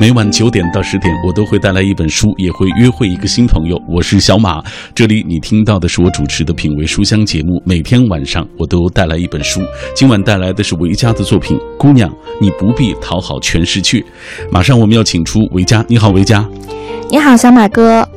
每晚九点到十点，我都会带来一本书，也会约会一个新朋友。我是小马，这里你听到的是我主持的品味书香节目。每天晚上我都带来一本书，今晚带来的是维嘉的作品《姑娘，你不必讨好全世界》。马上我们要请出维嘉，你好，维嘉。你好，小马哥。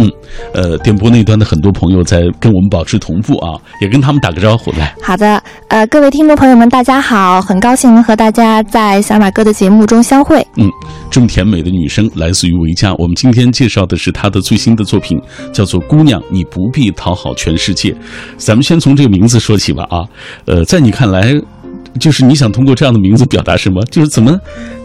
嗯，呃，电波那端的很多朋友在跟我们保持同步啊，也跟他们打个招呼来。好的，呃，各位听众朋友们，大家好，很高兴能和大家在小马哥的节目中相会。嗯，这么甜美的女生来自于维嘉，我们今天介绍的是她的最新的作品，叫做《姑娘，你不必讨好全世界》。咱们先从这个名字说起吧啊，呃，在你看来，就是你想通过这样的名字表达什么？就是怎么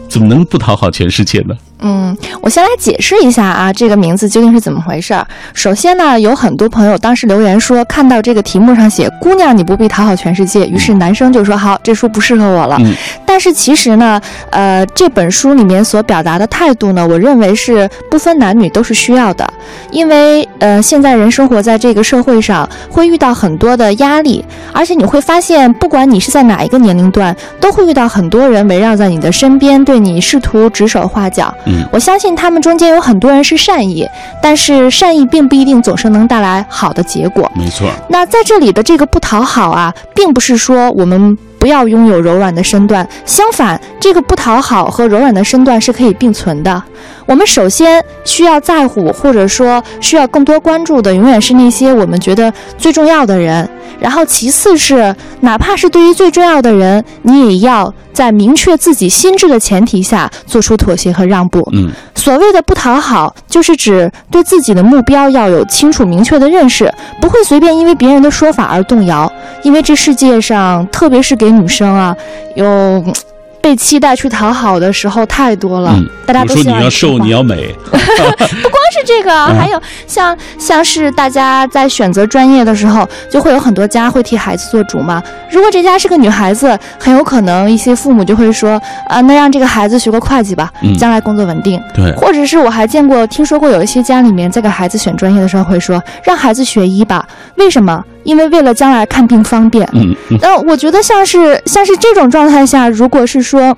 怎么能不讨好全世界呢？嗯，我先来解释一下啊，这个名字究竟是怎么回事儿。首先呢，有很多朋友当时留言说，看到这个题目上写“姑娘，你不必讨好全世界”，于是男生就说：“好，这书不适合我了。”但是其实呢，呃，这本书里面所表达的态度呢，我认为是不分男女都是需要的，因为呃，现在人生活在这个社会上，会遇到很多的压力，而且你会发现，不管你是在哪一个年龄段，都会遇到很多人围绕在你的身边，对你试图指手画脚。嗯，我相信他们中间有很多人是善意，但是善意并不一定总是能带来好的结果。没错。那在这里的这个不讨好啊，并不是说我们不要拥有柔软的身段，相反，这个不讨好和柔软的身段是可以并存的。我们首先需要在乎，或者说需要更多关注的，永远是那些我们觉得最重要的人。然后，其次是哪怕是对于最重要的人，你也要在明确自己心智的前提下做出妥协和让步。嗯，所谓的不讨好，就是指对自己的目标要有清楚明确的认识，不会随便因为别人的说法而动摇。因为这世界上，特别是给女生啊，有。被期待去讨好的时候太多了，大家都说你要瘦，你要美，不光是这个，还有像像是大家在选择专业的时候，就会有很多家会替孩子做主嘛。如果这家是个女孩子，很有可能一些父母就会说，啊，那让这个孩子学个会计吧，将来工作稳定。对，或者是我还见过、听说过有一些家里面在给孩子选专业的时候会说，让孩子学医吧，为什么？因为为了将来看病方便。嗯，那我觉得像是像是这种状态下，如果是说，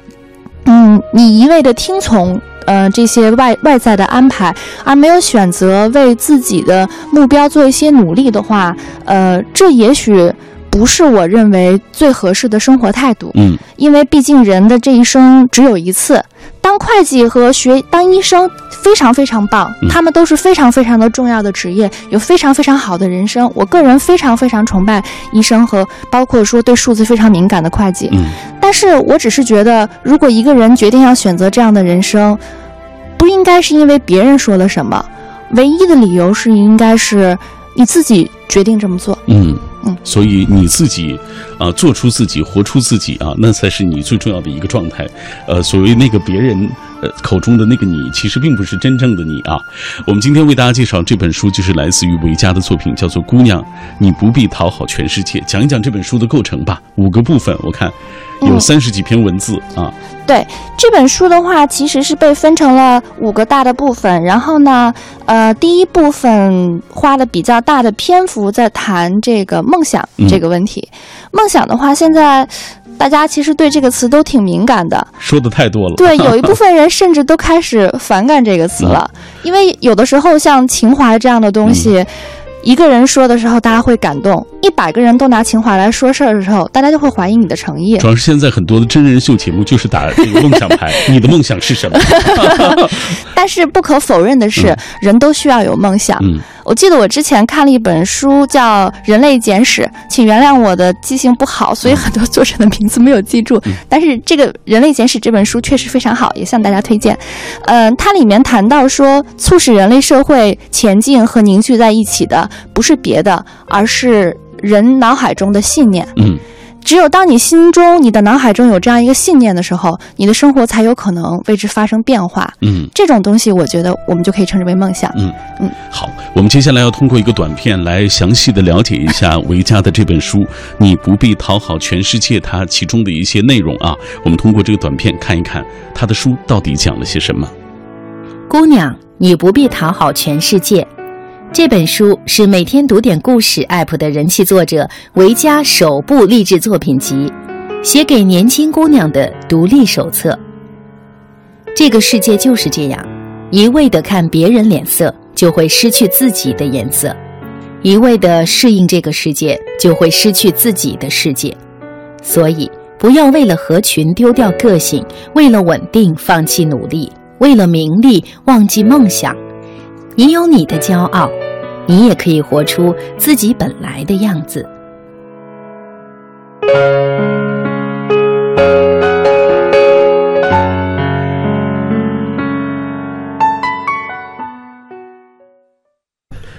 嗯，你一味的听从，呃，这些外外在的安排，而没有选择为自己的目标做一些努力的话，呃，这也许不是我认为最合适的生活态度。嗯，因为毕竟人的这一生只有一次。当会计和学当医生非常非常棒，他们都是非常非常的重要的职业，有非常非常好的人生。我个人非常非常崇拜医生和包括说对数字非常敏感的会计。嗯，但是我只是觉得，如果一个人决定要选择这样的人生，不应该是因为别人说了什么，唯一的理由是应该是你自己决定这么做。嗯所以你自己。啊，做出自己，活出自己啊，那才是你最重要的一个状态。呃，所谓那个别人呃口中的那个你，其实并不是真正的你啊。我们今天为大家介绍这本书，就是来自于维嘉的作品，叫做《姑娘，你不必讨好全世界》。讲一讲这本书的构成吧，五个部分，我看有三十几篇文字啊。对这本书的话，其实是被分成了五个大的部分。然后呢，呃，第一部分花了比较大的篇幅在谈这个梦想这个问题。梦想的话，现在大家其实对这个词都挺敏感的，说的太多了。对，有一部分人甚至都开始反感这个词了，因为有的时候像情怀这样的东西。一个人说的时候，大家会感动；一百个人都拿情怀来说事儿的时候，大家就会怀疑你的诚意。主要是现在很多的真人秀节目就是打这个梦想牌，你的梦想是什么？但是不可否认的是，人都需要有梦想。嗯，我记得我之前看了一本书叫《人类简史》，请原谅我的记性不好，所以很多作者的名字没有记住。但是这个《人类简史》这本书确实非常好，也向大家推荐。嗯，它里面谈到说，促使人类社会前进和凝聚在一起的。不是别的，而是人脑海中的信念。嗯，只有当你心中、你的脑海中有这样一个信念的时候，你的生活才有可能为之发生变化。嗯，这种东西，我觉得我们就可以称之为梦想。嗯嗯，好，我们接下来要通过一个短片来详细的了解一下维嘉的这本书《你不必讨好全世界》它其中的一些内容啊。我们通过这个短片看一看他的书到底讲了些什么。姑娘，你不必讨好全世界。这本书是每天读点故事 App 的人气作者维嘉首部励志作品集，写给年轻姑娘的独立手册。这个世界就是这样，一味的看别人脸色，就会失去自己的颜色；一味的适应这个世界，就会失去自己的世界。所以，不要为了合群丢掉个性，为了稳定放弃努力，为了名利忘记梦想。你有你的骄傲，你也可以活出自己本来的样子。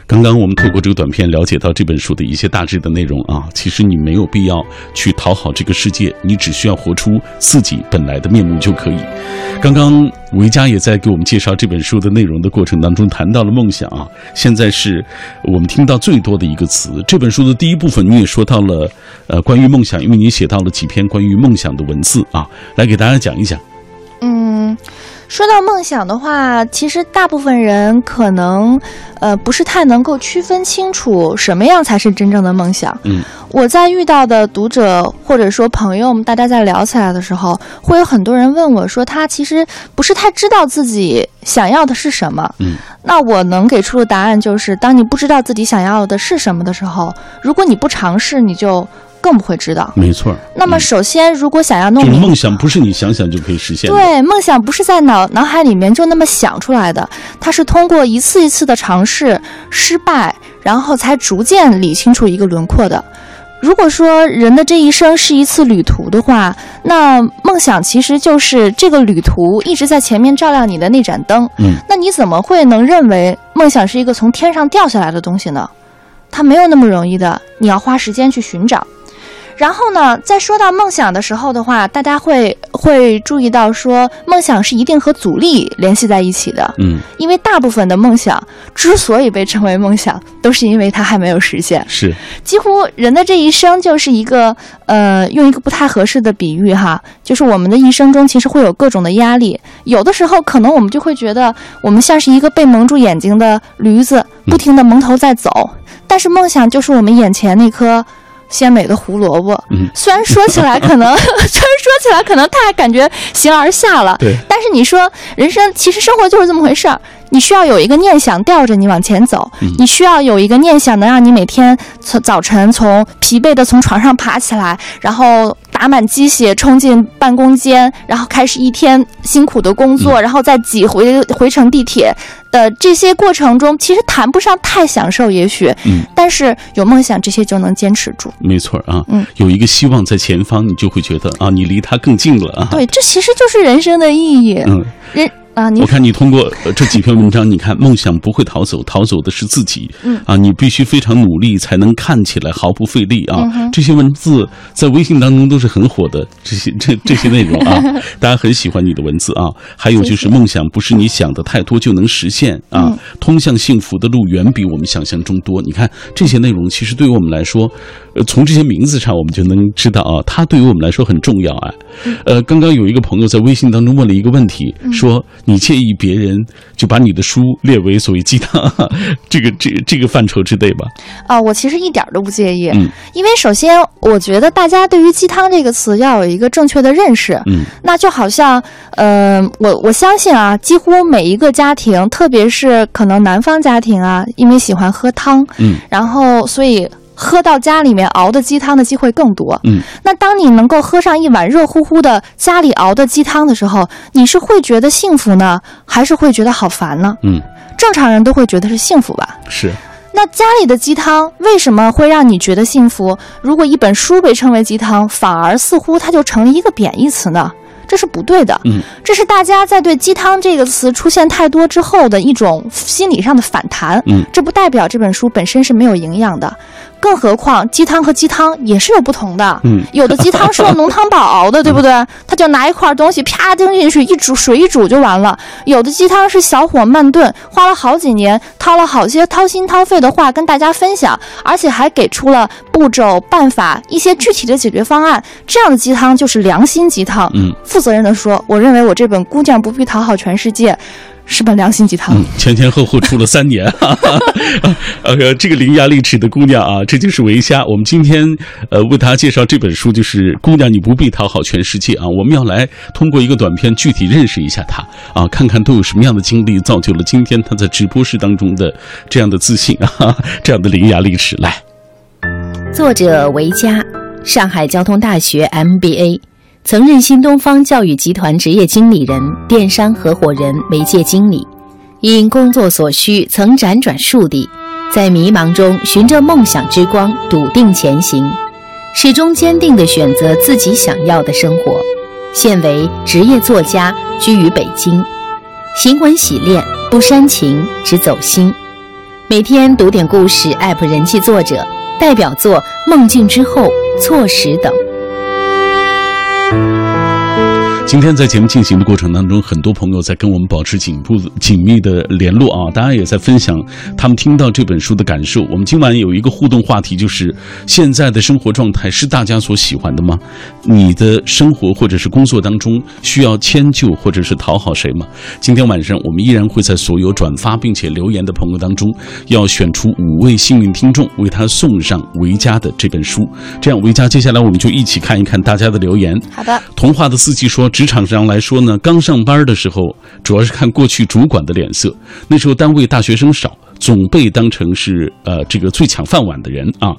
刚刚我们透过这个短片了解到这本书的一些大致的内容啊，其实你没有必要去讨好这个世界，你只需要活出自己本来的面目就可以。刚刚维嘉也在给我们介绍这本书的内容的过程当中谈到了梦想啊，现在是我们听到最多的一个词。这本书的第一部分你也说到了，呃，关于梦想，因为你写到了几篇关于梦想的文字啊，来给大家讲一讲。嗯。说到梦想的话，其实大部分人可能，呃，不是太能够区分清楚什么样才是真正的梦想。嗯，我在遇到的读者或者说朋友们，大家在聊起来的时候，会有很多人问我说，他其实不是太知道自己想要的是什么。嗯，那我能给出的答案就是，当你不知道自己想要的是什么的时候，如果你不尝试，你就。更不会知道，没错。那么，首先，如果想要弄明，梦想不是你想想就可以实现的。对，梦想不是在脑脑海里面就那么想出来的，它是通过一次一次的尝试、失败，然后才逐渐理清楚一个轮廓的。如果说人的这一生是一次旅途的话，那梦想其实就是这个旅途一直在前面照亮你的那盏灯。嗯，那你怎么会能认为梦想是一个从天上掉下来的东西呢？它没有那么容易的，你要花时间去寻找。然后呢，在说到梦想的时候的话，大家会会注意到说，梦想是一定和阻力联系在一起的。嗯，因为大部分的梦想之所以被称为梦想，都是因为它还没有实现。是，几乎人的这一生就是一个呃，用一个不太合适的比喻哈，就是我们的一生中其实会有各种的压力，有的时候可能我们就会觉得我们像是一个被蒙住眼睛的驴子，不停的蒙头在走，但是梦想就是我们眼前那颗。鲜美的胡萝卜，虽然说起来可能，虽然说起来可能他还感觉形而下了，对。但是你说人生其实生活就是这么回事儿，你需要有一个念想吊着你往前走，你需要有一个念想能让你每天从早晨从疲惫的从床上爬起来，然后打满鸡血冲进办公间，然后开始一天辛苦的工作，然后再挤回回程地铁。的这些过程中，其实谈不上太享受，也许，嗯，但是有梦想，这些就能坚持住。没错啊，嗯，有一个希望在前方，你就会觉得啊，你离他更近了啊。对，这其实就是人生的意义。嗯，人。啊！我看你通过这几篇文章，你看梦想不会逃走，逃走的是自己。嗯啊，你必须非常努力，才能看起来毫不费力啊。这些文字在微信当中都是很火的，这些这这些内容啊，大家很喜欢你的文字啊。还有就是梦想不是你想的太多就能实现啊，通向幸福的路远比我们想象中多。你看这些内容，其实对于我们来说，呃，从这些名字上我们就能知道啊，它对于我们来说很重要啊。呃，刚刚有一个朋友在微信当中问了一个问题，说。你介意别人就把你的书列为所谓鸡汤，这个这这个范畴之内吧？啊，我其实一点都不介意。嗯，因为首先我觉得大家对于鸡汤这个词要有一个正确的认识。嗯，那就好像，呃，我我相信啊，几乎每一个家庭，特别是可能南方家庭啊，因为喜欢喝汤，嗯，然后所以。喝到家里面熬的鸡汤的机会更多。嗯，那当你能够喝上一碗热乎乎的家里熬的鸡汤的时候，你是会觉得幸福呢，还是会觉得好烦呢？嗯，正常人都会觉得是幸福吧。是。那家里的鸡汤为什么会让你觉得幸福？如果一本书被称为鸡汤，反而似乎它就成了一个贬义词呢？这是不对的。嗯，这是大家在对鸡汤这个词出现太多之后的一种心理上的反弹。嗯，这不代表这本书本身是没有营养的。更何况鸡汤和鸡汤也是有不同的，嗯，有的鸡汤是用浓汤宝熬的，对不对？他就拿一块东西啪丢进去，一煮水一煮就完了。有的鸡汤是小火慢炖，花了好几年，掏了好些掏心掏肺的话跟大家分享，而且还给出了步骤、办法、一些具体的解决方案。这样的鸡汤就是良心鸡汤。嗯，负责任的说，我认为我这本《姑娘不必讨好全世界》。是本良心鸡汤。嗯，前前后后出了三年，哈 哈呃，这个伶牙俐齿的姑娘啊，这就是维嘉。我们今天呃为大家介绍这本书，就是《姑娘，你不必讨好全世界》啊。我们要来通过一个短片，具体认识一下她啊，看看都有什么样的经历，造就了今天她在直播室当中的这样的自信啊，这样的伶牙俐齿。来，作者维嘉，上海交通大学 MBA。曾任新东方教育集团职业经理人、电商合伙人、媒介经理，因工作所需曾辗转数地，在迷茫中循着梦想之光，笃定前行，始终坚定地选择自己想要的生活。现为职业作家，居于北京，行文洗练，不煽情，只走心。每天读点故事，app 人气作者，代表作《梦境之后》《错时》等。今天在节目进行的过程当中，很多朋友在跟我们保持紧步紧密的联络啊，大家也在分享他们听到这本书的感受。我们今晚有一个互动话题，就是现在的生活状态是大家所喜欢的吗？你的生活或者是工作当中需要迁就或者是讨好谁吗？今天晚上我们依然会在所有转发并且留言的朋友当中，要选出五位幸运听众，为他送上维嘉的这本书。这样，维嘉，接下来我们就一起看一看大家的留言。好的，童话的四季说。职场上来说呢，刚上班的时候，主要是看过去主管的脸色。那时候单位大学生少。总被当成是呃这个最抢饭碗的人啊，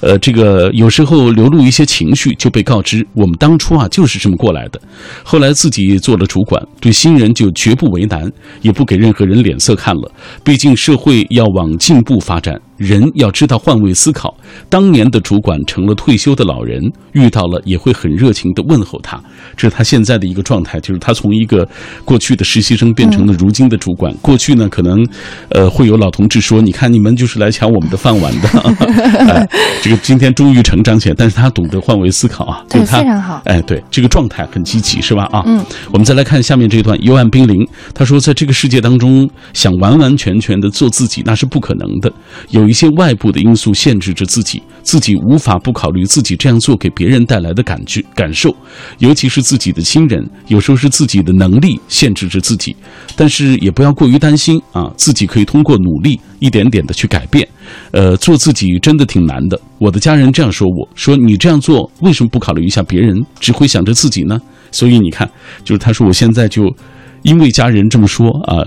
呃这个有时候流露一些情绪就被告知我们当初啊就是这么过来的，后来自己做了主管，对新人就绝不为难，也不给任何人脸色看了。毕竟社会要往进步发展，人要知道换位思考。当年的主管成了退休的老人，遇到了也会很热情的问候他，这是他现在的一个状态，就是他从一个过去的实习生变成了如今的主管。过去呢可能呃会有老同。志说：“你看，你们就是来抢我们的饭碗的。哎，这个今天终于成长起来，但是他懂得换位思考啊，对，非常好。哎，对，这个状态很积极，是吧？啊，嗯，我们再来看下面这一段。幽暗冰凌他说，在这个世界当中，想完完全全的做自己，那是不可能的。有有一些外部的因素限制着自己，自己无法不考虑自己这样做给别人带来的感觉感受，尤其是自己的亲人。有时候是自己的能力限制着自己，但是也不要过于担心啊，自己可以通过努力。”一点点的去改变，呃，做自己真的挺难的。我的家人这样说我，说你这样做为什么不考虑一下别人，只会想着自己呢？所以你看，就是他说我现在就因为家人这么说啊，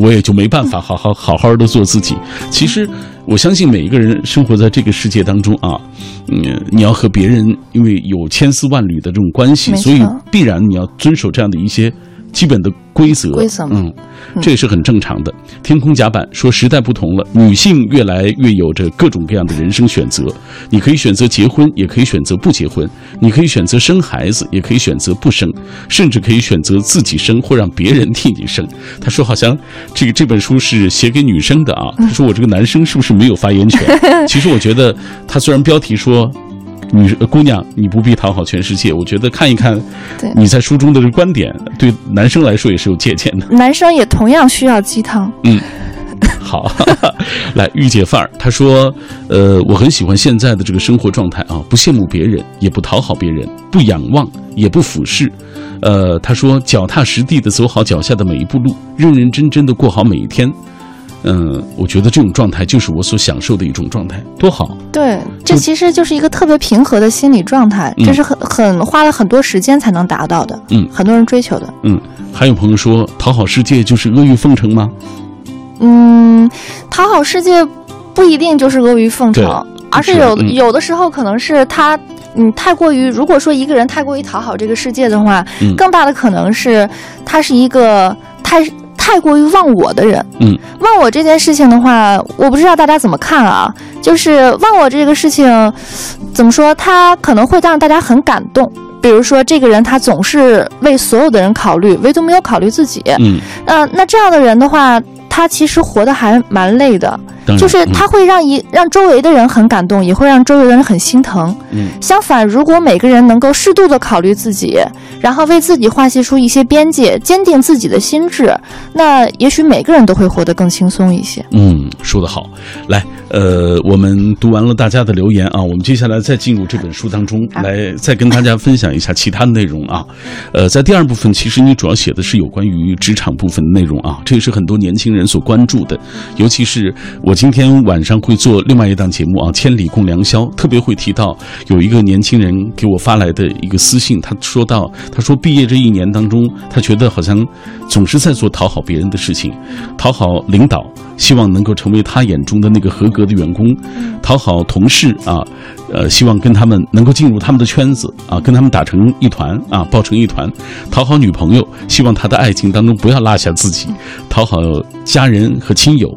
我也就没办法 好好好好的做自己。其实我相信每一个人生活在这个世界当中啊，嗯，你要和别人因为有千丝万缕的这种关系，所以必然你要遵守这样的一些。基本的规则，规则，嗯，这也是很正常的。天空甲板说，时代不同了，女性越来越有着各种各样的人生选择。你可以选择结婚，也可以选择不结婚；你可以选择生孩子，也可以选择不生，甚至可以选择自己生或让别人替你生。他说，好像这个这本书是写给女生的啊。他说，我这个男生是不是没有发言权？其实我觉得，他虽然标题说。女姑娘，你不必讨好全世界。我觉得看一看，你在书中的这个观点，对男生来说也是有借鉴的。男生也同样需要鸡汤。嗯，好，来御姐范儿，他说，呃，我很喜欢现在的这个生活状态啊，不羡慕别人，也不讨好别人，不仰望，也不俯视。呃，他说，脚踏实地的走好脚下的每一步路，认认真真的过好每一天。嗯，我觉得这种状态就是我所享受的一种状态，多好。对，这其实就是一个特别平和的心理状态，这是很很花了很多时间才能达到的。嗯，很多人追求的。嗯，还有朋友说，讨好世界就是阿谀奉承吗？嗯，讨好世界不一定就是阿谀奉承，而是有有的时候可能是他，嗯，太过于如果说一个人太过于讨好这个世界的话，更大的可能是他是一个太。太过于忘我的人，嗯，忘我这件事情的话，我不知道大家怎么看啊？就是忘我这个事情，怎么说？他可能会让大家很感动。比如说，这个人他总是为所有的人考虑，唯独没有考虑自己。嗯，呃，那这样的人的话。他其实活得还蛮累的，就是他会让一让周围的人很感动，也会让周围的人很心疼。嗯相反，如果每个人能够适度的考虑自己，然后为自己划析出一些边界，坚定自己的心智，那也许每个人都会活得更轻松一些。嗯，说得好。来，呃，我们读完了大家的留言啊，我们接下来再进入这本书当中，好来再跟大家分享一下其他的内容啊。呃，在第二部分，其实你主要写的是有关于职场部分的内容啊，这也是很多年轻人所关注的。尤其是我今天晚上会做另外一档节目啊，《千里共良宵》，特别会提到有一个年轻人给我发来的一个私信，他说到，他说毕业这一年当中，他觉得好像总是在做讨好别人的事情，讨好领导，希望能够成为他眼中的那个合格的员工，讨好同事啊，呃，希望跟他们能够进入他们的圈子啊，跟他们打成一团啊，抱成一团，讨好女朋友，希望他的爱情当中不要落下自己，讨好家人和亲友。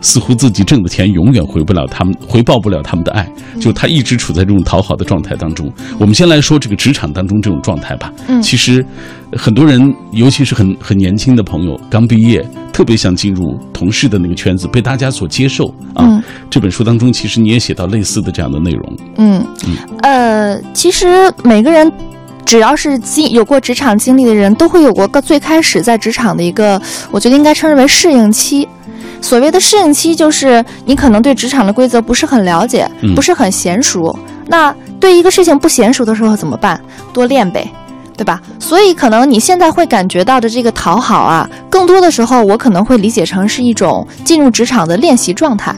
似乎自己挣的钱永远回不了他们，回报不了他们的爱，就他一直处在这种讨好的状态当中。我们先来说这个职场当中这种状态吧。嗯其实很多人，尤其是很很年轻的朋友，刚毕业，特别想进入同事的那个圈子，被大家所接受啊。嗯这本书当中，其实你也写到类似的这样的内容。嗯，呃，其实每个人。只要是经有过职场经历的人，都会有过个最开始在职场的一个，我觉得应该称之为适应期。所谓的适应期，就是你可能对职场的规则不是很了解，嗯不是很娴熟。那对一个事情不娴熟的时候怎么办？多练呗，对吧？所以可能你现在会感觉到的这个讨好啊，更多的时候我可能会理解成是一种进入职场的练习状态。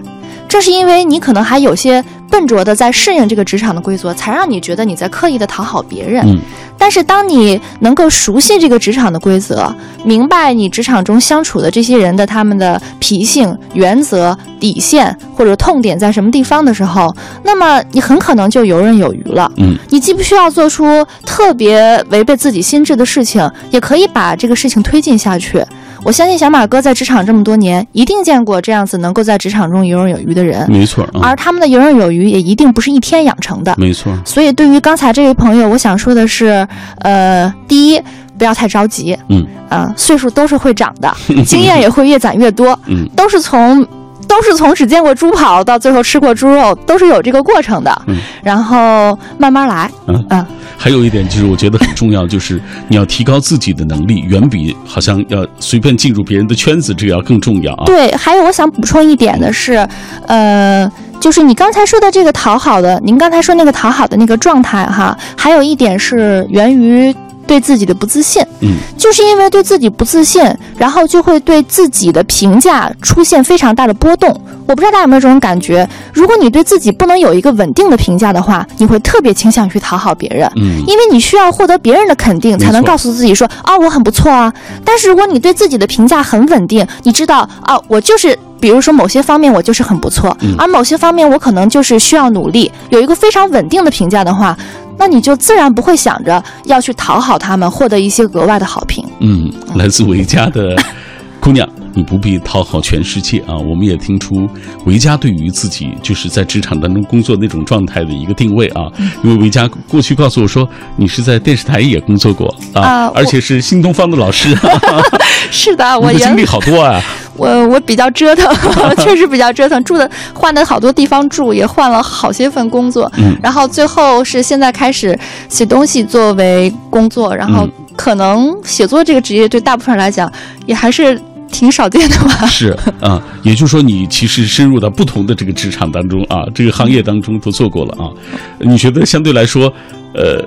这是因为你可能还有些笨拙的在适应这个职场的规则，才让你觉得你在刻意的讨好别人。嗯但是当你能够熟悉这个职场的规则，明白你职场中相处的这些人的他们的脾性、原则、底线或者痛点在什么地方的时候，那么你很可能就游刃有余了。嗯你既不需要做出特别违背自己心智的事情，也可以把这个事情推进下去。我相信小马哥在职场这么多年，一定见过这样子能够在职场中游刃有余的人，没错啊，而他们的游刃有余也一定不是一天养成的。没错。所以，对于刚才这位朋友，我想说的是，呃，第一，不要太着急，嗯啊、岁数都是会长的，经验也会越攒越多，嗯都是从。都是从只见过猪跑到最后吃过猪肉，都是有这个过程的。嗯然后慢慢来。嗯嗯还有一点就是，我觉得很重要，就是你要提高自己的能力，远比好像要随便进入别人的圈子这个要更重要啊。对，还有我想补充一点的是，呃，就是你刚才说的这个讨好的，您刚才说那个讨好的那个状态哈，还有一点是源于对自己的不自信。嗯就是因为对自己不自信，然后就会对自己的评价出现非常大的波动。我不知道大家有没有这种感觉？如果你对自己不能有一个稳定的评价的话，你会特别倾向于讨好别人。嗯因为你需要获得别人的肯定，才能告诉自己说啊，我很不错啊。但是如果你对自己的评价很稳定，你知道啊，我就是，比如说某些方面我就是很不错，嗯而某些方面我可能就是需要努力，有一个非常稳定的评价的话，那你就自然不会想着要去讨好他们，获得一些额外的好评。嗯，来自维嘉的 姑娘，你不必讨好全世界啊！我们也听出维嘉对于自己就是在职场当中工作那种状态的一个定位啊。因为维嘉过去告诉我说，你是在电视台也工作过啊，啊而且是新东方的老师，是的，我的经历好多啊。我我比较折腾，确实比较折腾，住的换的好多地方住，也换了好些份工作，嗯然后最后是现在开始写东西作为工作，然后嗯可能写作这个职业对大部分人来讲也还是挺少见的吧。是啊，也就是说，你其实深入到不同的这个职场当中啊，这个行业当中都做过了啊。你觉得相对来说，呃，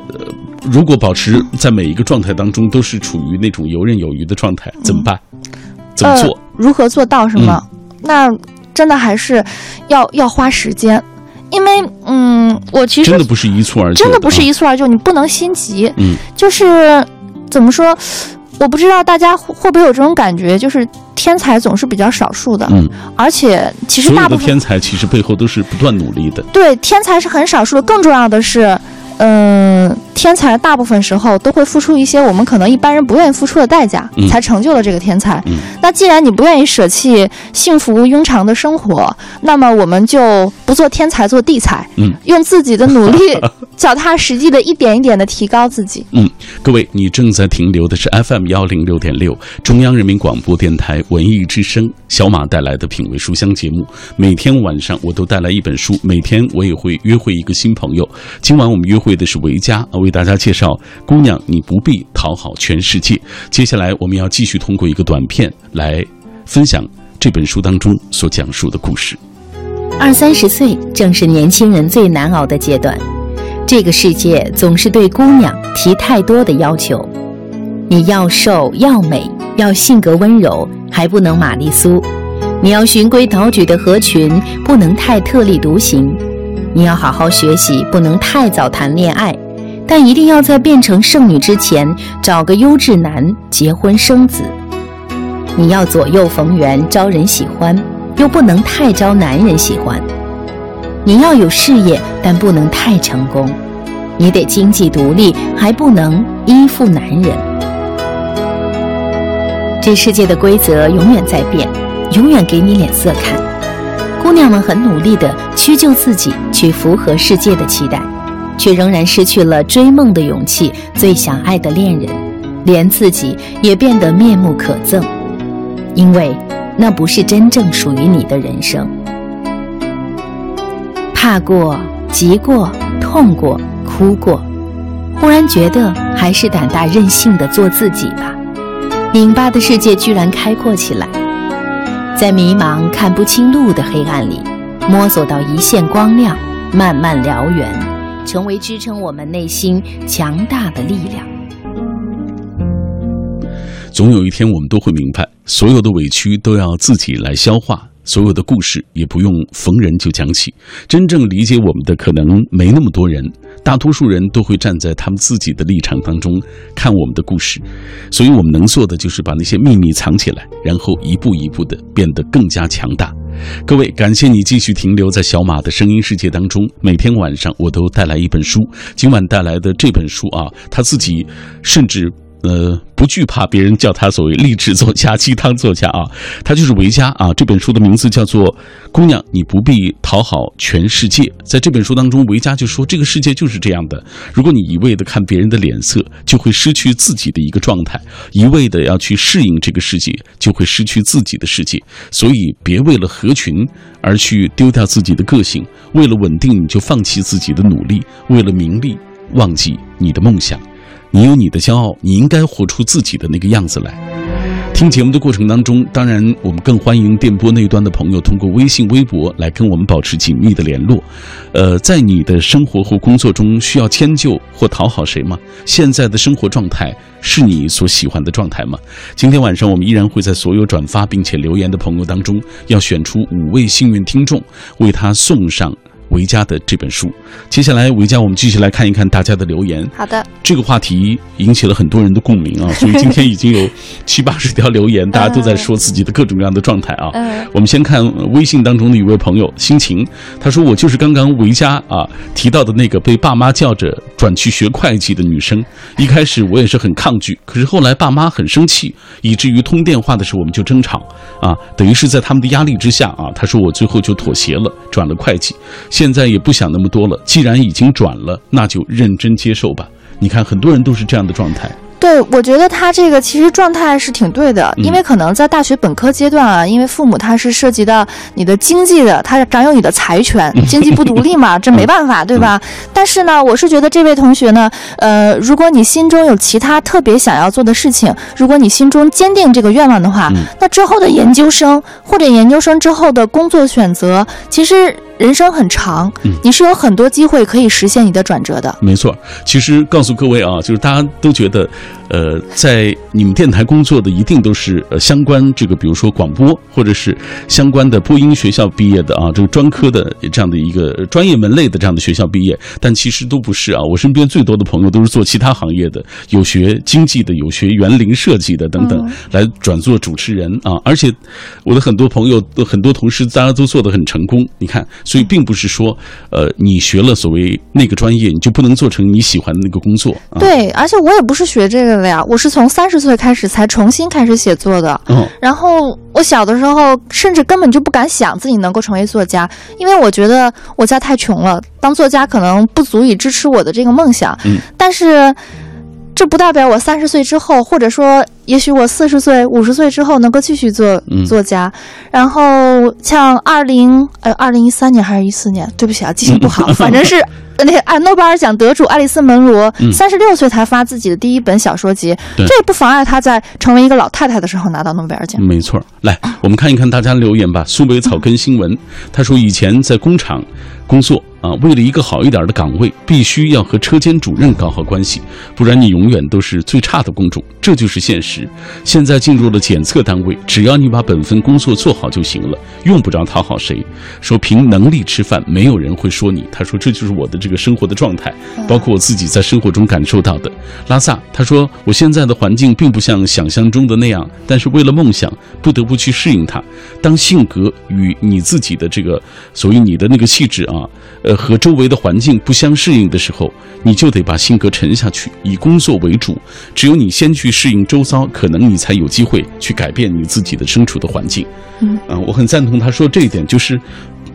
如果保持在每一个状态当中都是处于那种游刃有余的状态，怎么办？怎么做？呃？如何做到是吗？那真的还是要要花时间，因为嗯，我其实真的不是一蹴而就，真的不是啊一蹴而就，你不能心急。嗯就是怎么说，我不知道大家会会不会有这种感觉，就是天才总是比较少数的，嗯，而且其实大部分的天才其实背后都是不断努力的。对天才是很少数的，更重要的是，嗯、天才大部分时候都会付出一些我们可能一般人不愿意付出的代价，嗯才成就了这个天才。嗯那既然你不愿意舍弃幸福庸常的生活，那么我们就不做天才，做地才，嗯，用自己的努力，脚踏实地的一点一点的提高自己。嗯，各位，你正在停留的是 FM 幺零六点六，中央人民广播电台文艺之声，小马带来的品味书香节目。每天晚上我都带来一本书，每天我也会约会一个新朋友。今晚我们约会的是维嘉，啊为给大家介绍《姑娘，你不必讨好全世界》。接下来我们要继续通过一个短片来分享这本书当中所讲述的故事。二三十岁正是年轻人最难熬的阶段，这个世界总是对姑娘提太多的要求。你要瘦，要美，要性格温柔，还不能玛丽苏。你要循规蹈矩的合群，不能太特立独行。你要好好学习，不能太早谈恋爱，但一定要在变成剩女之前找个优质男结婚生子。你要左右逢源，招人喜欢，又不能太招男人喜欢。你要有事业，但不能太成功。你得经济独立，还不能依附男人。这世界的规则永远在变，永远给你脸色看。姑娘们很努力地屈就自己，去符合世界的期待，却仍然失去了追梦的勇气，最想爱的恋人，连自己也变得面目可憎。因为那不是真正属于你的人生。怕过、急过、痛过、哭过，忽然觉得还是胆大任性的做自己吧。拧巴的世界居然开阔起来，在迷茫看不清路的黑暗里，摸索到一线光亮，慢慢燎原，成为支撑我们内心强大的力量。总有一天，我们都会明白，所有的委屈都要自己来消化，所有的故事也不用逢人就讲起。真正理解我们的可能没那么多人，大多数人都会站在他们自己的立场当中看我们的故事。所以我们能做的就是把那些秘密藏起来，然后一步一步的变得更加强大。各位，感谢你继续停留在小马的声音世界当中。每天晚上我都带来一本书，今晚带来的这本书啊，他自己甚至。呃，不惧怕别人叫他所谓励志作家、鸡汤作家啊，他就是维嘉啊。这本书的名字叫做《姑娘，你不必讨好全世界》。在这本书当中，维嘉就说，这个世界就是这样的。如果你一味的看别人的脸色，就会失去自己的一个状态；一味的要去适应这个世界，就会失去自己的世界。所以，别为了合群而去丢掉自己的个性，为了稳定你就放弃自己的努力，为了名利忘记你的梦想。你有你的骄傲，你应该活出自己的那个样子来。听节目的过程当中，当然我们更欢迎电波那端的朋友通过微信、微博来跟我们保持紧密的联络。呃，在你的生活或工作中需要迁就或讨好谁吗？现在的生活状态是你所喜欢的状态吗？今天晚上我们依然会在所有转发并且留言的朋友当中，要选出五位幸运听众，为他送上。维嘉的这本书，接下来维嘉，我们继续来看一看大家的留言。好的，这个话题引起了很多人的共鸣啊，所以今天已经有七八十条留言，大家都在说自己的各种各样的状态啊。嗯我们先看微信当中的一位朋友心情，他说：“我就是刚刚维嘉啊提到的那个被爸妈叫着转去学会计的女生。一开始我也是很抗拒，可是后来爸妈很生气，以至于通电话的时候我们就争吵啊，等于是在他们的压力之下啊，他说我最后就妥协了，转了会计。现在也不想那么多了，既然已经转了，那就认真接受吧。你看，很多人都是这样的状态。对，我觉得他这个其实状态是挺对的，嗯因为可能在大学本科阶段啊，因为父母他是涉及到你的经济的，他掌有你的财权，经济不独立嘛，这没办法，对吧？但是呢，我是觉得这位同学呢，呃，如果你心中有其他特别想要做的事情，如果你心中坚定这个愿望的话，嗯那之后的研究生或者研究生之后的工作选择，其实人生很长，嗯你是有很多机会可以实现你的转折的。没错，其实告诉各位啊，就是大家都觉得，呃，在你们电台工作的一定都是呃相关这个，比如说广播或者是相关的播音学校毕业的啊，这个专科的这样的一个专业门类的这样的学校毕业，但其实都不是啊。我身边最多的朋友都是做其他行业的，有学经济的，有学园林设计的等等，来转做主持人啊。而且我的很多朋友、很多同事，大家都做得很成功。你看，所以并不是说，呃，你学了所谓那个专业，你就不能做成你喜欢的那个工作。对，而且我也不是学这个我是从三十岁开始才重新开始写作的。嗯，然后我小的时候甚至根本就不敢想自己能够成为作家，因为我觉得我家太穷了，当作家可能不足以支持我的这个梦想。嗯，但是。这不代表我三十岁之后，或者说，也许我四十岁、五十岁之后能够继续做作家。然后像二零呃二零一三年还是一四年，对不起啊，记性不好，反正是那啊诺贝尔奖得主爱丽丝·门罗三十六岁才发自己的第一本小说集，这也不妨碍她在成为一个老太太的时候拿到诺贝尔奖。没错，来我们看一看大家留言吧。苏北草根新闻他说以前在工厂工作。啊，为了一个好一点的岗位，必须要和车间主任搞好关系，不然你永远都是最差的工种，这就是现实。现在进入了检测单位，只要你把本分工作做好就行了，用不着讨好谁。说凭能力吃饭，没有人会说你。他说这就是我的这个生活的状态，包括我自己在生活中感受到的。拉萨他说我现在的环境并不像想象中的那样，但是为了梦想，不得不去适应它。当性格与你自己的这个，所谓你的那个气质啊。呃和周围的环境不相适应的时候，你就得把性格沉下去，以工作为主。只有你先去适应周遭，可能你才有机会去改变你自己的身处的环境。嗯，啊，我很赞同他说这一点，就是。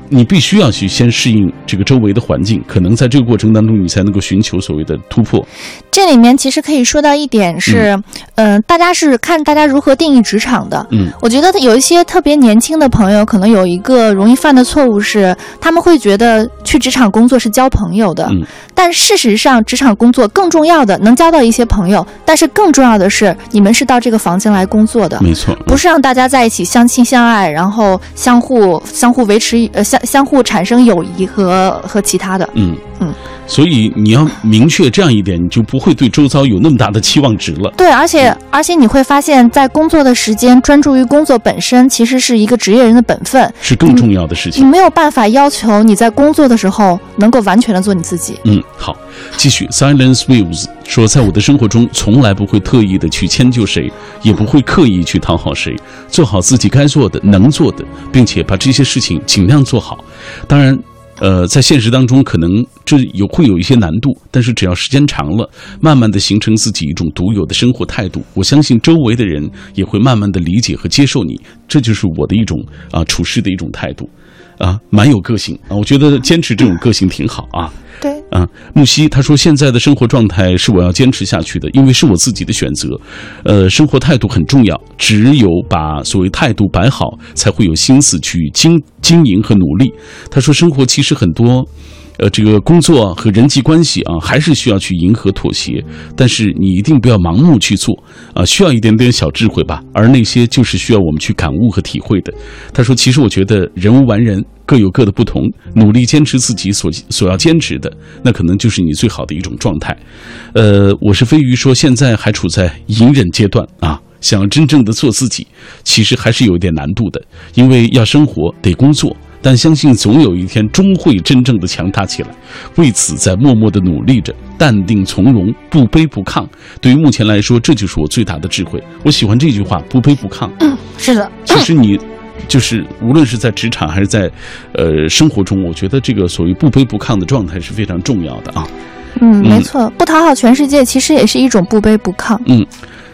你必须要去先适应这个周围的环境，可能在这个过程当中，你才能够寻求所谓的突破。这里面其实可以说到一点是，嗯，大家是看大家如何定义职场的。嗯，我觉得有一些特别年轻的朋友，可能有一个容易犯的错误是，他们会觉得去职场工作是交朋友的。嗯，但事实上，职场工作更重要的能交到一些朋友，但是更重要的是，你们是到这个房间来工作的。没错，不是让大家在一起相亲相爱，然后相互相互维持呃相。相互产生友谊和和其他的，嗯。嗯，所以你要明确这样一点，你就不会对周遭有那么大的期望值了。对，而且而且你会发现在工作的时间专注于工作本身，其实是一个职业人的本分，是更重要的事情。你没有办法要求你在工作的时候能够完全的做你自己。嗯，好，继续。Silence Waves 说，在我的生活中，从来不会特意的去迁就谁，也不会刻意去讨好谁，做好自己该做的、能做的，并且把这些事情尽量做好。当然，呃，在现实当中，可能这有会有一些难度，但是只要时间长了，慢慢的形成自己一种独有的生活态度，我相信周围的人也会慢慢的理解和接受你。这就是我的一种啊处事的一种态度，啊，蛮有个性啊，我觉得坚持这种个性挺好啊。对，啊，木西他说，现在的生活状态是我要坚持下去的，因为是我自己的选择。呃，生活态度很重要，只有把所谓态度摆好，才会有心思去经经营和努力。他说，生活其实很多。呃，这个工作和人际关系啊，还是需要去迎合妥协，但是你一定不要盲目去做啊，需要一点点小智慧吧。而那些就是需要我们去感悟和体会的。他说：“其实我觉得人无完人，各有各的不同，努力坚持自己所所要坚持的，那可能就是你最好的一种状态。”呃，我是飞鱼说，现在还处在隐忍阶段啊，想真正的做自己，其实还是有一点难度的，因为要生活得工作。但相信总有一天终会真正的强大起来，为此在默默的努力着，淡定从容，不卑不亢。对于目前来说，这就是我最大的智慧。我喜欢这句话：不卑不亢。嗯，是的。其实你，就是无论是在职场还是在，呃，生活中，我觉得这个所谓不卑不亢的状态是非常重要的啊。嗯，没错，不讨好全世界，其实也是一种不卑不亢。嗯。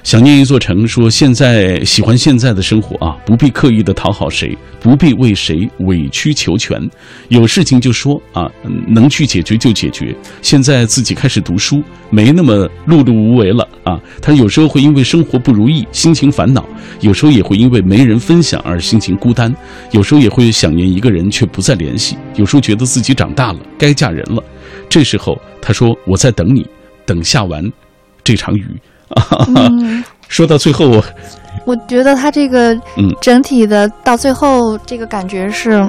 想念一座城，说现在喜欢现在的生活啊，不必刻意的讨好谁，不必为谁委曲求全，有事情就说啊，能去解决就解决。现在自己开始读书，没那么碌碌无为了啊。他有时候会因为生活不如意，心情烦恼；有时候也会因为没人分享而心情孤单；有时候也会想念一个人却不再联系；有时候觉得自己长大了，该嫁人了。这时候他说：“我在等你，等下完这场雨。”嗯，说到最后，我我觉得他这个嗯，整体的到最后这个感觉是，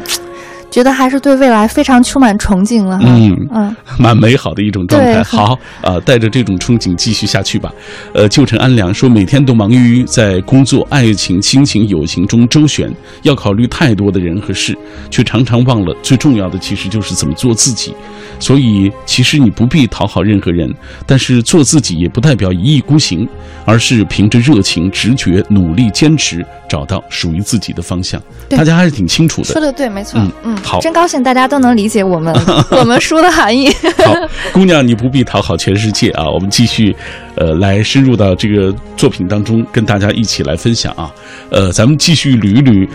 觉得还是对未来非常充满憧憬了。嗯嗯，蛮美好的一种状态。好啊、带着这种憧憬继续下去吧。呃，旧城安良说，每天都忙于在工作、爱情、亲情、友情中周旋，要考虑太多的人和事，却常常忘了最重要的其实就是怎么做自己。所以，其实你不必讨好任何人，但是做自己也不代表一意孤行，而是凭着热情、直觉、努力、坚持，找到属于自己的方向。大家还是挺清楚的说。的对，没错。嗯嗯，好真高兴大家都能理解我们 我们书的含义。好，姑娘，你不必讨好全世界啊！我们继续，呃，来深入到这个作品当中，跟大家一起来分享啊。呃，咱们继续捋一捋。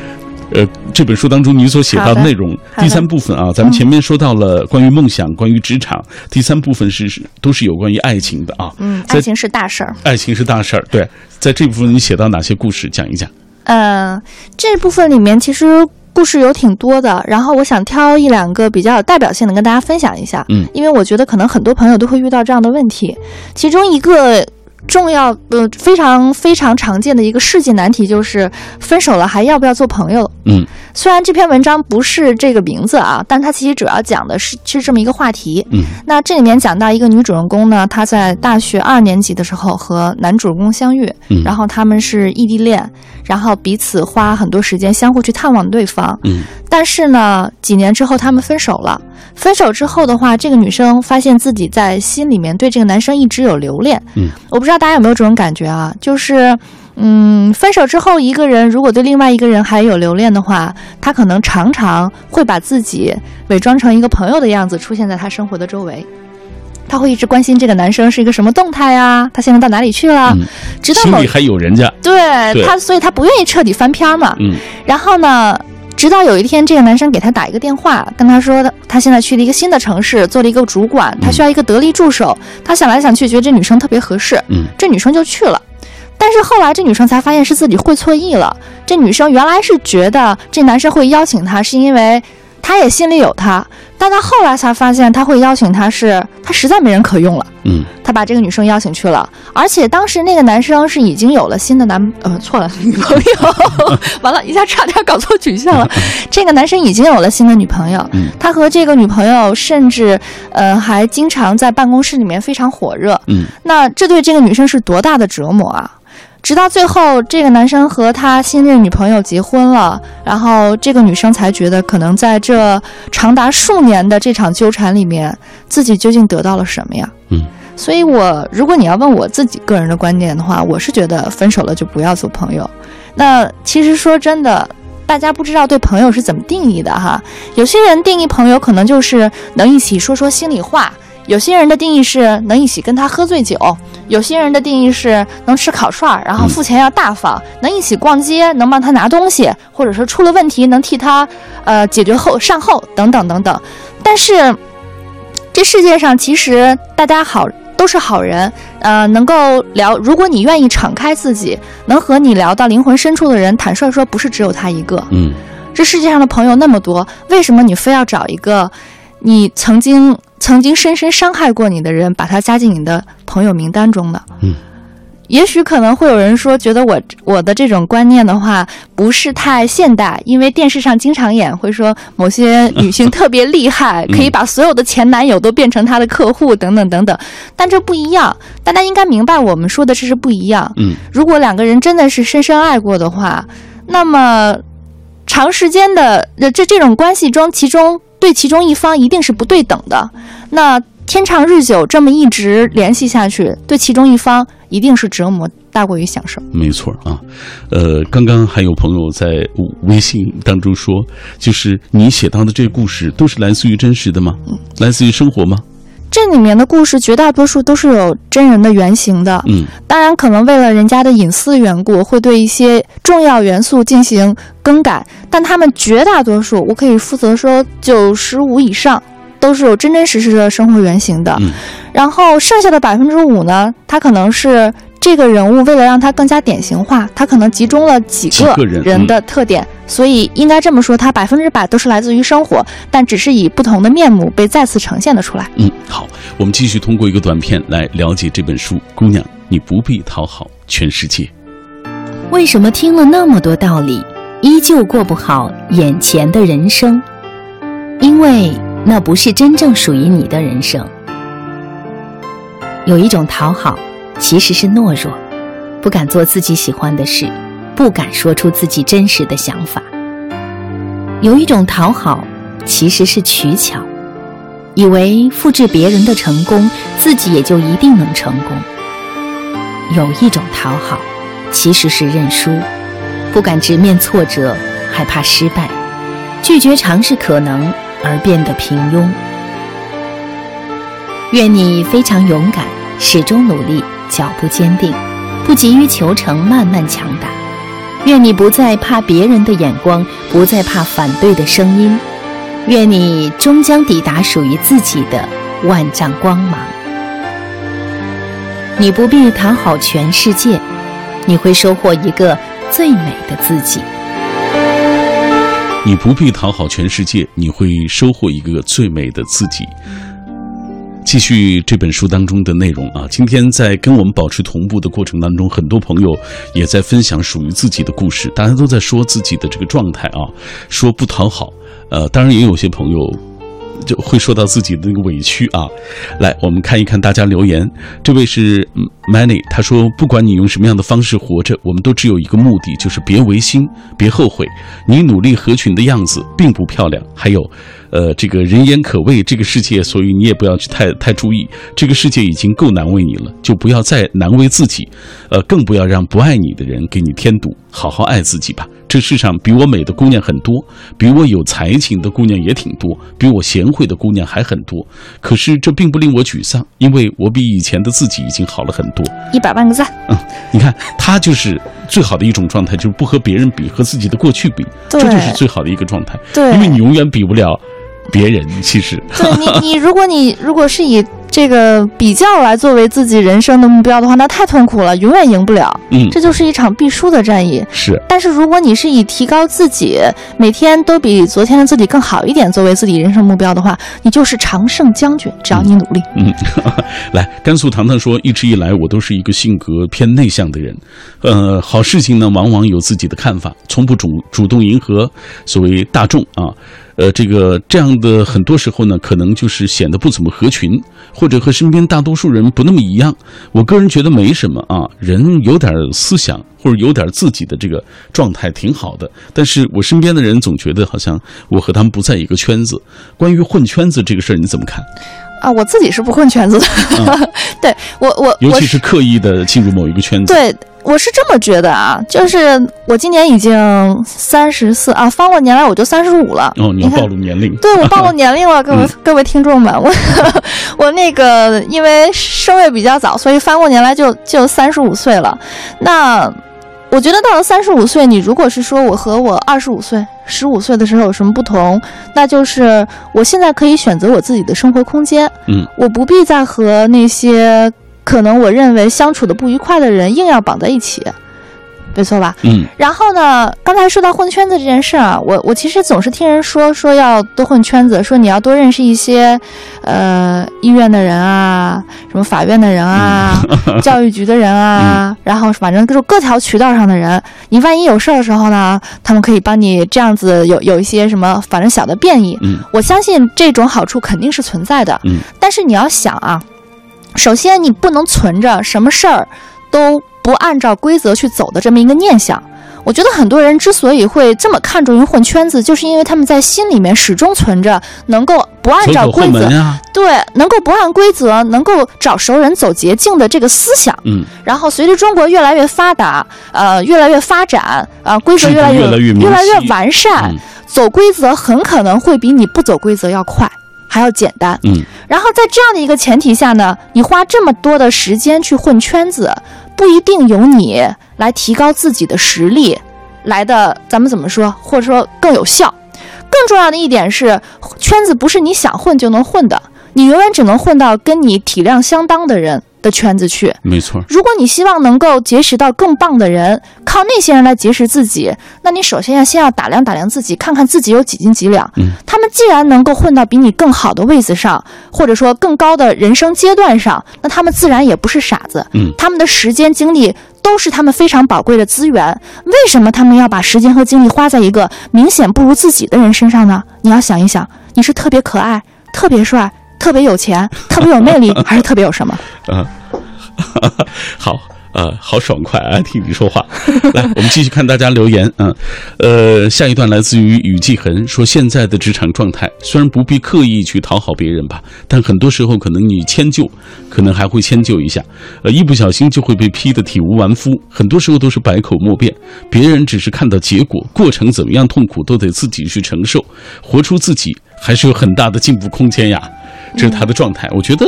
呃，这本书当中你所写到的内容，第三部分啊，咱们前面说到了关于梦想、关于职场，第三部分是是都是有关于爱情的啊。嗯，爱情是大事儿。爱情是大事儿，对，在这部分你写到哪些故事？讲一讲。嗯，这部分里面其实故事有挺多的，然后我想挑一两个比较有代表性的跟大家分享一下。嗯，因为我觉得可能很多朋友都会遇到这样的问题，其中一个。重要呃非常非常常见的一个世纪难题就是分手了还要不要做朋友？嗯，虽然这篇文章不是这个名字啊，但它其实主要讲的是是这么一个话题。嗯，那这里面讲到一个女主人公呢，她在大学二年级的时候和男主人公相遇，嗯然后他们是异地恋，然后彼此花很多时间相互去探望对方。嗯但是呢，几年之后他们分手了。分手之后的话，这个女生发现自己在心里面对这个男生一直有留恋。嗯，我不知道大家有没有这种感觉啊，就是。嗯，分手之后，一个人如果对另外一个人还有留恋的话，他可能常常会把自己伪装成一个朋友的样子出现在他生活的周围。他会一直关心这个男生是一个什么动态呀，他现在到哪里去了，嗯，直到心里还有人家。对对他，所以他不愿意彻底翻篇儿嘛。嗯然后呢，直到有一天，这个男生给他打一个电话，跟他说他他现在去了一个新的城市，做了一个主管，他需要一个得力助手。他想来想去，觉得这女生特别合适，嗯这女生就去了。但是后来这女生才发现是自己会错意了。这女生原来是觉得这男生会邀请她，是因为她也心里有他，但他后来才发现他会邀请她是他实在没人可用了。嗯他把这个女生邀请去了，而且当时那个男生是已经有了新的男呃 错了女朋友，完了一下差点搞错取向了。这个男生已经有了新的女朋友，嗯他和这个女朋友甚至呃还经常在办公室里面非常火热。嗯那这对这个女生是多大的折磨啊！直到最后，这个男生和他新任女朋友结婚了，然后这个女生才觉得，可能在这长达数年的这场纠缠里面，自己究竟得到了什么呀？嗯。所以我，如果你要问我自己个人的观点的话，我是觉得分手了就不要做朋友。那其实说真的，大家不知道对朋友是怎么定义的哈。有些人定义朋友可能就是能一起说说心里话，有些人的定义是能一起跟他喝醉酒，有些人的定义是能吃烤串儿，然后付钱要大方，能一起逛街，能帮他拿东西，或者说出了问题能替他呃解决后善后等等等等。但是这世界上其实大家好都是好人，呃，能够聊，如果你愿意敞开自己，能和你聊到灵魂深处的人，坦率说不是只有他一个。嗯这世界上的朋友那么多，为什么你非要找一个你曾经曾经深深伤害过你的人，把他加进你的朋友名单中的？嗯，也许可能会有人说，觉得我我的这种观念的话不是太现代，因为电视上经常演会说某些女性特别厉害，可以把所有的前男友都变成她的客户等等等等。但这不一样，大家应该明白我们说的这是不一样。嗯如果两个人真的是深深爱过的话，那么长时间的呃这这种关系中，其中对其中一方一定是不对等的。那天长日久，这么一直联系下去，对其中一方一定是折磨大过于享受。没错啊，呃，刚刚还有朋友在微信当中说，就是你写到的这个故事都是来自于真实的吗？来自于生活吗？这里面的故事绝大多数都是有真人的原型的，嗯。当然可能为了人家的隐私缘故，会对一些重要元素进行更改，但他们绝大多数，我可以负责说九十五以上。都是有真真实实的生活原型的，嗯。然后剩下的百分之五呢，它可能是这个人物为了让他更加典型化，他可能集中了几个人人的特点，所以应该这么说，他百分之百都是来自于生活，但只是以不同的面目被再次呈现了出来。嗯，好，我们继续通过一个短片来了解这本书。姑娘，你不必讨好全世界。为什么听了那么多道理，依旧过不好眼前的人生？因为那不是真正属于你的人生。有一种讨好，其实是懦弱，不敢做自己喜欢的事，不敢说出自己真实的想法。有一种讨好，其实是取巧，以为复制别人的成功，自己也就一定能成功。有一种讨好，其实是认输，不敢直面挫折，害怕失败，拒绝尝试可能而变得平庸。愿你非常勇敢，始终努力，脚步坚定，不急于求成，慢慢强大。愿你不再怕别人的眼光，不再怕反对的声音。愿你终将抵达属于自己的万丈光芒。你不必讨好全世界，你会收获一个最美的自己。你不必讨好全世界，你会收获一个最美的自己。继续这本书当中的内容啊，今天在跟我们保持同步的过程当中，很多朋友也在分享属于自己的故事，大家都在说自己的这个状态啊，说不讨好，呃，当然也有些朋友。就会说到自己的那个委屈啊，来，我们看一看大家留言。这位是 Many，他说：“不管你用什么样的方式活着，我们都只有一个目的，就是别违心，别后悔。你努力合群的样子并不漂亮，还有，呃，这个人言可畏这个世界，所以你也不要去太太注意。这个世界已经够难为你了，就不要再难为自己，呃，更不要让不爱你的人给你添堵。好好爱自己吧。”这世上比我美的姑娘很多，比我有才情的姑娘也挺多，比我贤惠的姑娘还很多。可是这并不令我沮丧，因为我比以前的自己已经好了很多。一百万个赞。嗯，你看，他就是最好的一种状态，就是不和别人比，和自己的过去比，这就是最好的一个状态。对，因为你永远比不了别人。其实，对你，你如果你如果是以。这个比较来作为自己人生的目标的话，那太痛苦了，永远赢不了。嗯，这就是一场必输的战役。是，但是如果你是以提高自己，每天都比昨天的自己更好一点作为自己人生目标的话，你就是常胜将军。只要你努力。嗯，来，甘肃糖糖说，一直以来我都是一个性格偏内向的人，呃，好事情呢往往有自己的看法，从不主主动迎合所谓大众啊。呃，这个这样的很多时候呢，可能就是显得不怎么合群，或者和身边大多数人不那么一样。我个人觉得没什么啊，人有点思想或者有点自己的这个状态挺好的。但是我身边的人总觉得好像我和他们不在一个圈子。关于混圈子这个事儿，你怎么看？啊，我自己是不混圈子的。对我，我尤其是刻意的进入某一个圈子。对。我是这么觉得啊，就是我今年已经三十四啊，翻过年来我就三十五了。哦，你要暴露年龄？对，我暴露 年龄了，各位各位听众们，我 我那个因为生月比较早，所以翻过年来就就三十五岁了。那我觉得到了三十五岁，你如果是说我和我二十五岁、十五岁的时候有什么不同，那就是我现在可以选择我自己的生活空间。嗯，我不必再和那些。可能我认为相处的不愉快的人硬要绑在一起，没错吧？嗯。然后呢，刚才说到混圈子这件事啊，我我其实总是听人说说要多混圈子，说你要多认识一些，呃，医院的人啊，什么法院的人啊，教育局的人啊，然后反正就是各条渠道上的人，你万一有事儿的时候呢，他们可以帮你这样子有有一些什么，反正小的便益。嗯。我相信这种好处肯定是存在的。嗯。但是你要想啊。首先，你不能存着什么事儿都不按照规则去走的这么一个念想。我觉得很多人之所以会这么看重于混圈子，就是因为他们在心里面始终存着能够不按照规则，对，能够不按规则，能够找熟人走捷径的这个思想。嗯。然后随着中国越来越发达，呃，越来越发展，啊，规则越来越越来越完善，走规则很可能会比你不走规则要快。还要简单，嗯，然后在这样的一个前提下呢，你花这么多的时间去混圈子，不一定由你来提高自己的实力来的，咱们怎么说，或者说更有效。更重要的一点是，圈子不是你想混就能混的，你永远只能混到跟你体量相当的人。的的圈子去。没错，如果你希望能够结识到更棒的人，靠那些人来结识自己，那你首先要先要打量打量自己，看看自己有几斤几两。嗯，他们既然能够混到比你更好的位子上，或者说更高的人生阶段上，那他们自然也不是傻子。嗯他们的时间精力都是他们非常宝贵的资源。为什么他们要把时间和精力花在一个明显不如自己的人身上呢？你要想一想，你是特别可爱、特别帅、特别有钱、特别有魅力，还是特别有什么？嗯，好。呃，好爽快啊！听你说话，来，我们继续看大家留言。嗯，呃，下一段来自于雨季痕说，现在的职场状态虽然不必刻意去讨好别人吧，但很多时候可能你迁就，可能还会迁就一下，呃，一不小心就会被批得体无完肤。很多时候都是百口莫辩，别人只是看到结果，过程怎么样痛苦都得自己去承受，活出自己还是有很大的进步空间呀。这是他的状态。我觉得，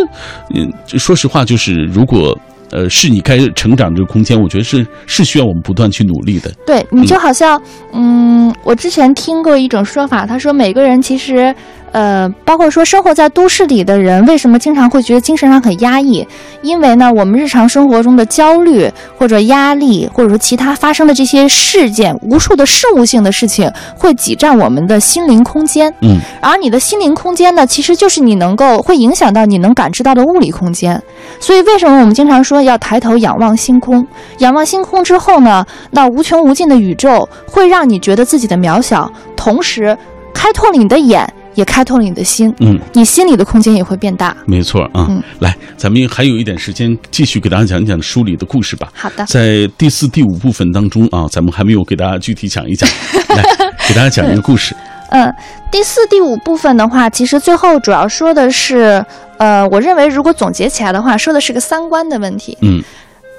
嗯，说实话，就是如果。呃，是你该成长这个空间，我觉得是是需要我们不断去努力的。对你就好像，嗯，我之前听过一种说法，他说每个人其实，呃，包括说生活在都市里的人，为什么经常会觉得精神上很压抑？因为呢，我们日常生活中的焦虑或者压力，或者说其他发生的这些事件，无数的事物性的事情，会挤占我们的心灵空间。嗯，而你的心灵空间呢，其实就是你能够会影响到你能感知到的物理空间。所以为什么我们经常说要抬头仰望星空？仰望星空之后呢，那无穷无尽的宇宙会让你觉得自己的渺小，同时开拓了你的眼，也开拓了你的心。嗯，你心里的空间也会变大。没错啊。嗯来，咱们还有一点时间，继续给大家讲一讲书里的故事吧。好的，在第四、第五部分当中啊，咱们还没有给大家具体讲一讲，来给大家讲一个故事。嗯，第四、第五部分的话，其实最后主要说的是，呃，我认为如果总结起来的话，说的是个三观的问题。嗯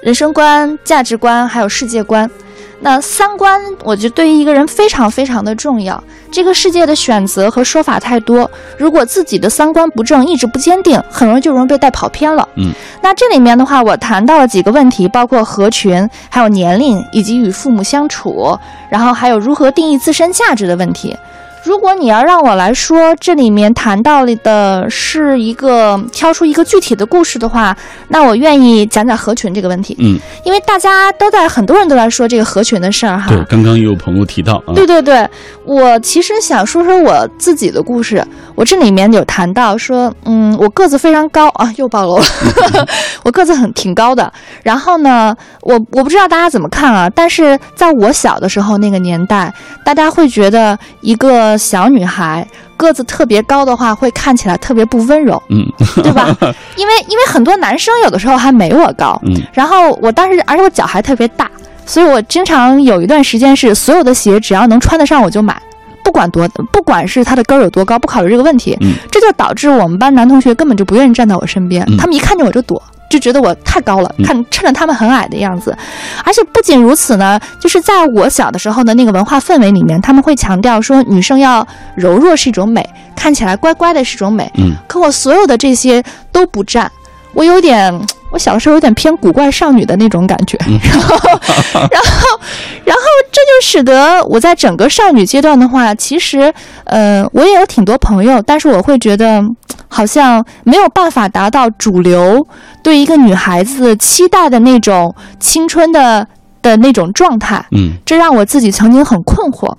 人生观、价值观还有世界观。那三观，我觉得对于一个人非常非常的重要。这个世界的选择和说法太多，如果自己的三观不正、意志不坚定，很容易就容易被带跑偏了。嗯，那这里面的话，我谈到了几个问题，包括合群，还有年龄，以及与父母相处，然后还有如何定义自身价值的问题。如果你要让我来说，这里面谈到了的是一个挑出一个具体的故事的话，那我愿意讲讲合群这个问题，嗯，因为大家都在很多人都在说这个合群的事儿哈。对，刚刚也有朋友提到啊。对对对，我其实想说说我自己的故事。我这里面有谈到说，嗯，我个子非常高啊，又暴露了，我个子很挺高的。然后呢，我我不知道大家怎么看啊，但是在我小的时候那个年代，大家会觉得一个小女孩个子特别高的话，会看起来特别不温柔，嗯对吧？因为因为很多男生有的时候还没我高，嗯然后我当时，而且我脚还特别大，所以我经常有一段时间是所有的鞋只要能穿得上我就买，不管多，不管是它的跟儿有多高，不考虑这个问题。嗯这就导致我们班男同学根本就不愿意站在我身边，嗯他们一看见我就躲。就觉得我太高了，嗯。看趁着他们很矮的样子，而且不仅如此呢，就是在我小的时候的那个文化氛围里面，他们会强调说女生要柔弱是一种美，看起来乖乖的是一种美。嗯。可我所有的这些都不占，我有点，我小的时候有点偏古怪少女的那种感觉，然后，然后这就使得我在整个少女阶段的话，其实，呃，我也有挺多朋友，但是我会觉得好像没有办法达到主流对一个女孩子期待的那种青春的的那种状态，嗯这让我自己曾经很困惑。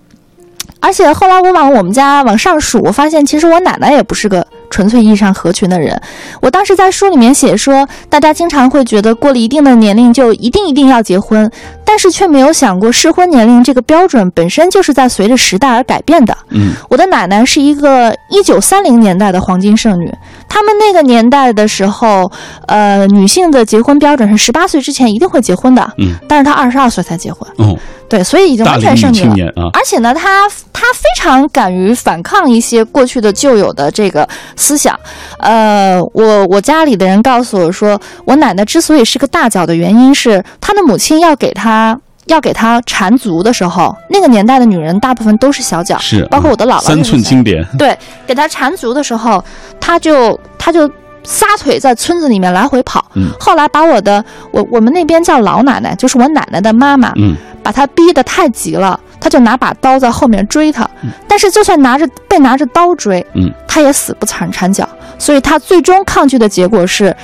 而且后来我往我们家往上数，我发现其实我奶奶也不是个纯粹意义上合群的人。我当时在书里面写说，大家经常会觉得过了一定的年龄就一定一定要结婚，但是却没有想过适婚年龄这个标准本身就是在随着时代而改变的。嗯我的奶奶是一个一九三零年代的黄金剩女，他们那个年代的时候，呃，女性的结婚标准是十八岁之前一定会结婚的，嗯但是她二十二岁才结婚，哦，对，所以已经完全剩女了。啊，而且呢，她她非常敢于反抗一些过去的旧有的这个思想。呃，我我家里的人告诉我说，我奶奶之所以是个大脚的原因是，她的母亲要给她要给她缠足的时候，那个年代的女人大部分都是小脚，是包括我的姥姥三寸经典，对，给她缠足的时候，她就她就撒腿在村子里面来回跑。嗯后来把我的我我们那边叫老奶奶，就是我奶奶的妈妈，嗯把她逼得太急了，她就拿把刀在后面追她。嗯但是就算拿着被拿着刀追，嗯，她也死不缠缠脚。所以她最终抗拒的结果是，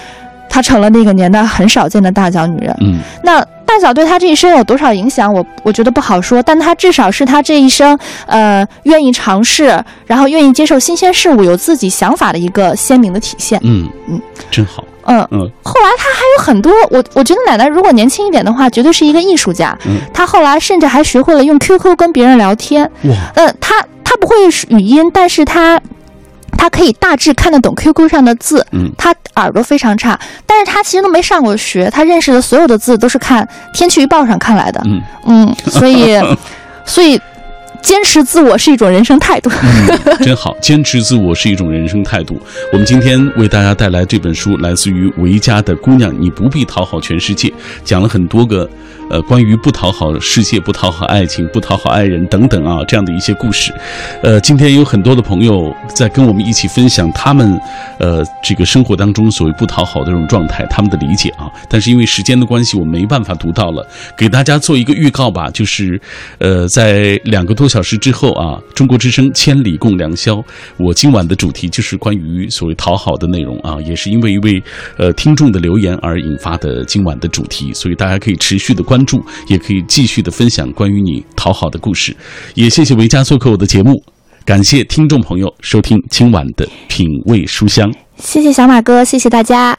她成了那个年代很少见的大脚女人。嗯那大脚对她这一生有多少影响，我我觉得不好说，但她至少是她这一生，呃，愿意尝试，然后愿意接受新鲜事物，有自己想法的一个鲜明的体现。嗯嗯，真好。嗯，嗯后来他还有很多，我我觉得奶奶如果年轻一点的话，绝对是一个艺术家。嗯他后来甚至还学会了用 QQ 跟别人聊天。哇，嗯，他他不会语音，但是他。他可以大致看得懂 QQ 上的字。嗯他耳朵非常差，但是他其实都没上过学，他认识的所有的字都是看天气预报上看来的。嗯嗯，所以，所以坚持自我是一种人生态度。嗯，真好，坚持自我是一种人生态度。我们今天为大家带来这本书，来自于维嘉的《姑娘，你不必讨好全世界》，讲了很多个。呃，关于不讨好世界、不讨好爱情、不讨好爱人等等啊，这样的一些故事，呃，今天有很多的朋友在跟我们一起分享他们，呃，这个生活当中所谓不讨好的这种状态，他们的理解啊。但是因为时间的关系，我没办法读到了，给大家做一个预告吧，就是，呃，在两个多小时之后啊，中国之声千里共良宵，我今晚的主题就是关于所谓讨好的内容啊，也是因为一位呃听众的留言而引发的今晚的主题，所以大家可以持续的关关注，也可以继续的分享关于你讨好的故事。也谢谢维嘉做客我的节目，感谢听众朋友收听今晚的品味书香。谢谢小马哥，谢谢大家。